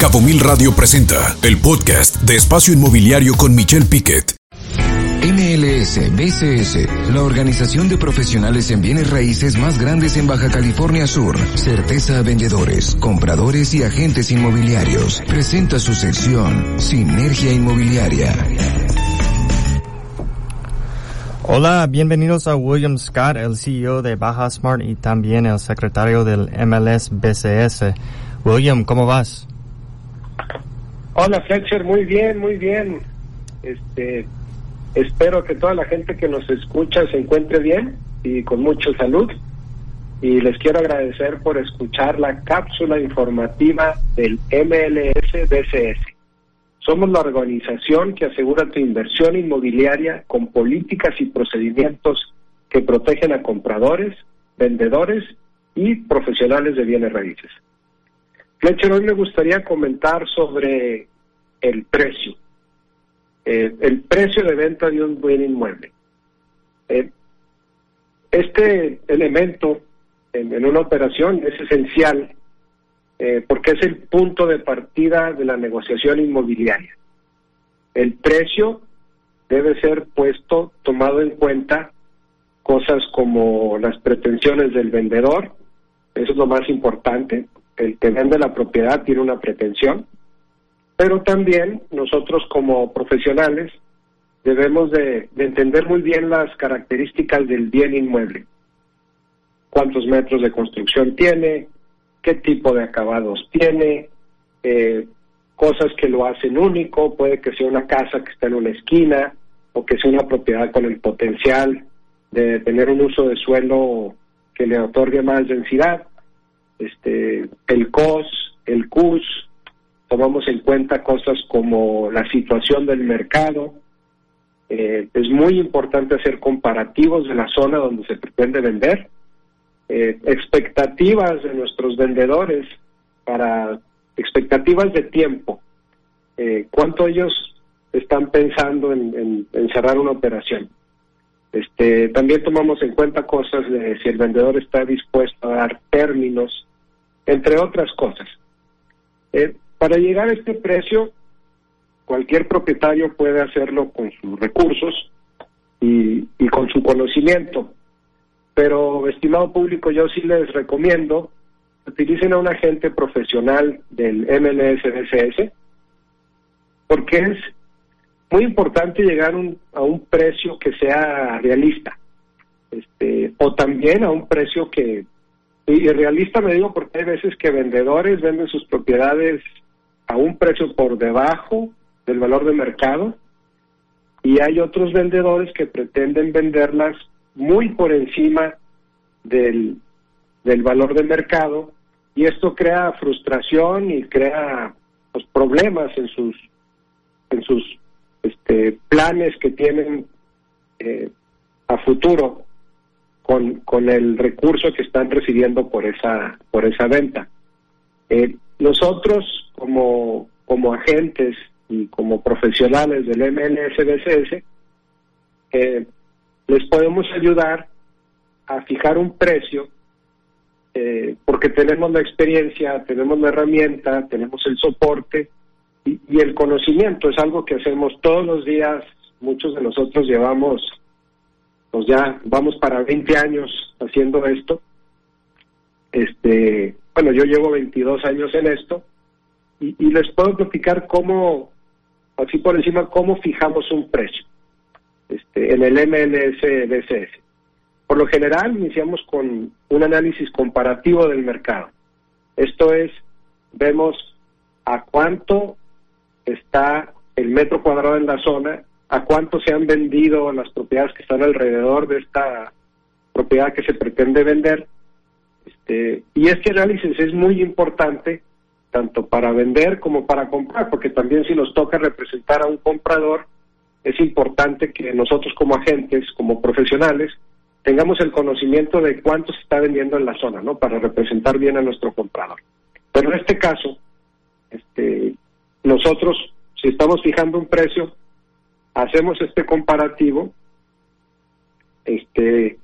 Cabo Mil Radio presenta el podcast de Espacio Inmobiliario con Michelle Piquet. MLS BCS, la organización de profesionales en bienes raíces más grandes en Baja California Sur. Certeza a vendedores, compradores y agentes inmobiliarios. Presenta su sección Sinergia Inmobiliaria. Hola, bienvenidos a William Scott, el CEO de Baja Smart y también el secretario del MLS BCS. William, ¿cómo vas? Hola Fletcher, muy bien, muy bien. Este, espero que toda la gente que nos escucha se encuentre bien y con mucha salud. Y les quiero agradecer por escuchar la cápsula informativa del MLS BCS. Somos la organización que asegura tu inversión inmobiliaria con políticas y procedimientos que protegen a compradores, vendedores y profesionales de bienes raíces. Fletcher, hoy me gustaría comentar sobre el precio, eh, el precio de venta de un buen inmueble. Eh, este elemento en, una operación es esencial eh, porque es el punto de partida de la negociación inmobiliaria. El precio debe ser puesto, tomado en cuenta cosas como las pretensiones del vendedor, eso es lo más importante, el que vende la propiedad tiene una pretensión, pero también nosotros como profesionales debemos de, de, entender muy bien las características del bien inmueble. Cuántos metros de construcción tiene, qué tipo de acabados tiene, eh, cosas que lo hacen único, puede que sea una casa que está en una esquina o que sea una propiedad con el potencial de tener un uso de suelo que le otorgue más densidad. Este, el COS, el CUS, tomamos en cuenta cosas como la situación del mercado. Eh, es muy importante hacer comparativos de la zona donde se pretende vender eh, expectativas de nuestros vendedores para expectativas de tiempo, eh, cuánto ellos están pensando en, en, cerrar una operación. Este, también tomamos en cuenta cosas de si el vendedor está dispuesto a dar términos, entre otras cosas. Eh, para llegar a este precio, cualquier propietario puede hacerlo con sus recursos y, con su conocimiento. Pero, estimado público, yo sí les recomiendo utilicen a un agente profesional del MLSDCS, porque es muy importante llegar un, a un precio que sea realista, este, o también a un precio que, y realista me digo porque hay veces que vendedores venden sus propiedades a un precio por debajo del valor de mercado, y hay otros vendedores que pretenden venderlas muy por encima del, del valor de mercado y esto crea frustración y crea pues, problemas en sus en sus este, planes que tienen eh, a futuro con, con el recurso que están recibiendo por esa por esa venta eh, nosotros como como agentes y como profesionales del MNSDCS eh, les podemos ayudar a fijar un precio eh, porque tenemos la experiencia, tenemos la herramienta, tenemos el soporte y, y, el conocimiento. Es algo que hacemos todos los días. Muchos de nosotros llevamos, pues ya vamos para 20 años haciendo esto. Este, bueno, yo llevo 22 años en esto y, les puedo platicar cómo, así por encima, cómo fijamos un precio este, en el MLS DCS. Por lo general, iniciamos con un análisis comparativo del mercado. Esto es, vemos a cuánto está el metro cuadrado en la zona, a cuánto se han vendido las propiedades que están alrededor de esta propiedad que se pretende vender. Este, y este análisis es muy importante tanto para vender como para comprar, porque también si nos toca representar a un comprador, es importante que nosotros como agentes, como profesionales, tengamos el conocimiento de cuánto se está vendiendo en la zona, ¿no? Para representar bien a nuestro comprador. Pero en este caso, este, nosotros, si estamos fijando un precio, hacemos este comparativo, este,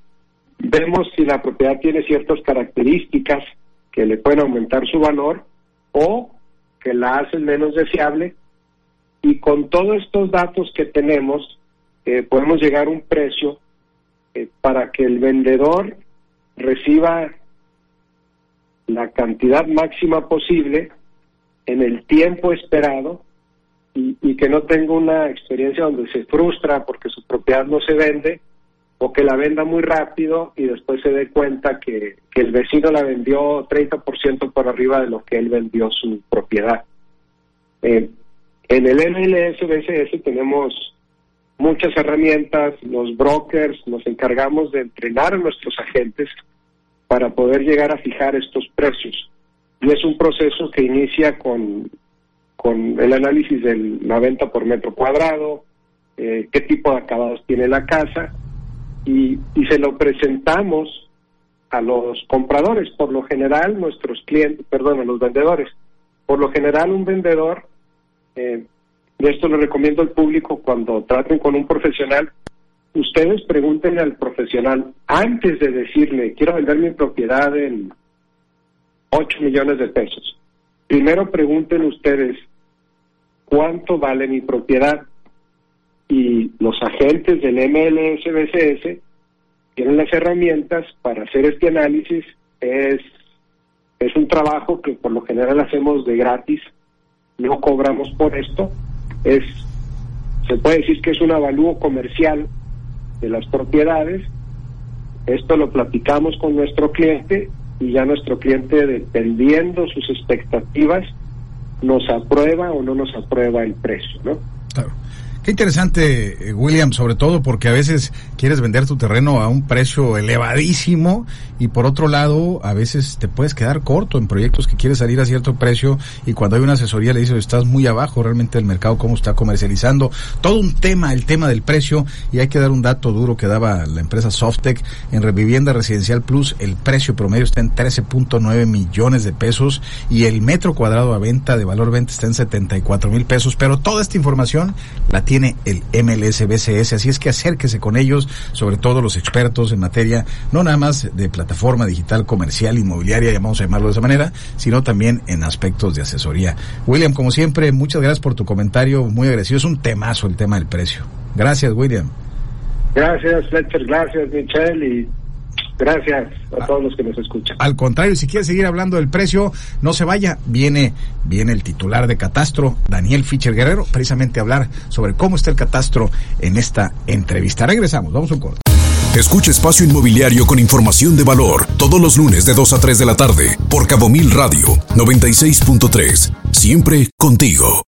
vemos si la propiedad tiene ciertas características que le pueden aumentar su valor o que la hacen menos deseable. Y con todos estos datos que tenemos eh, podemos llegar a un precio eh, para que el vendedor reciba la cantidad máxima posible en el tiempo esperado y, que no tenga una experiencia donde se frustra porque su propiedad no se vende o que la venda muy rápido y después se dé cuenta que, el vecino la vendió 30% por arriba de lo que él vendió su propiedad. Eh, en el MLS BCS tenemos muchas herramientas, los brokers, nos encargamos de entrenar a nuestros agentes para poder llegar a fijar estos precios. Y es un proceso que inicia con, con el análisis de la venta por metro cuadrado, eh, qué tipo de acabados tiene la casa, y, se lo presentamos a los compradores. Por lo general, nuestros clientes, perdón, a los vendedores. Por lo general, un vendedor eh, y esto lo recomiendo al público cuando traten con un profesional, ustedes pregúntenle al profesional antes de decirle, quiero vender mi propiedad en 8 millones de pesos. Primero pregunten ustedes, ¿cuánto vale mi propiedad? Y los agentes del MLSBCS tienen las herramientas para hacer este análisis. Es, es un trabajo que por lo general hacemos de gratis no cobramos por esto, es se puede decir que es un avalúo comercial de las propiedades. Esto lo platicamos con nuestro cliente y ya nuestro cliente, dependiendo sus expectativas, nos aprueba o no nos aprueba el precio, ¿no? Claro. Qué interesante, eh, William, sobre todo porque a veces quieres vender tu terreno a un precio elevadísimo y por otro lado, a veces te puedes quedar corto en proyectos que quieres salir a cierto precio y cuando hay una asesoría le dices, estás muy abajo realmente el mercado, cómo está comercializando. Todo un tema, el tema del precio y hay que dar un dato duro que daba la empresa Softec en Revivienda Residencial Plus, el precio promedio está en 13.9 millones de pesos y el metro cuadrado a venta de valor venta está en 74 mil pesos, pero toda esta información la tiene tiene el MLSBCS, así es que acérquese con ellos, sobre todo los expertos en materia, no nada más de plataforma digital comercial, inmobiliaria, vamos a llamarlo de esa manera, sino también en aspectos de asesoría. William, como siempre, muchas gracias por tu comentario, muy agradecido, es un temazo el tema del precio. Gracias, William. Gracias, Fletcher, gracias, Michelle, y Gracias a todos los que nos escuchan. Al contrario, si quiere seguir hablando del precio, no se vaya. Viene, viene el titular de Catastro, Daniel Fischer Guerrero, precisamente a hablar sobre cómo está el catastro en esta entrevista. Regresamos, vamos a un corte. Escucha Espacio Inmobiliario con información de valor todos los lunes de 2 a 3 de la tarde por Cabo Mil Radio 96.3. Siempre contigo.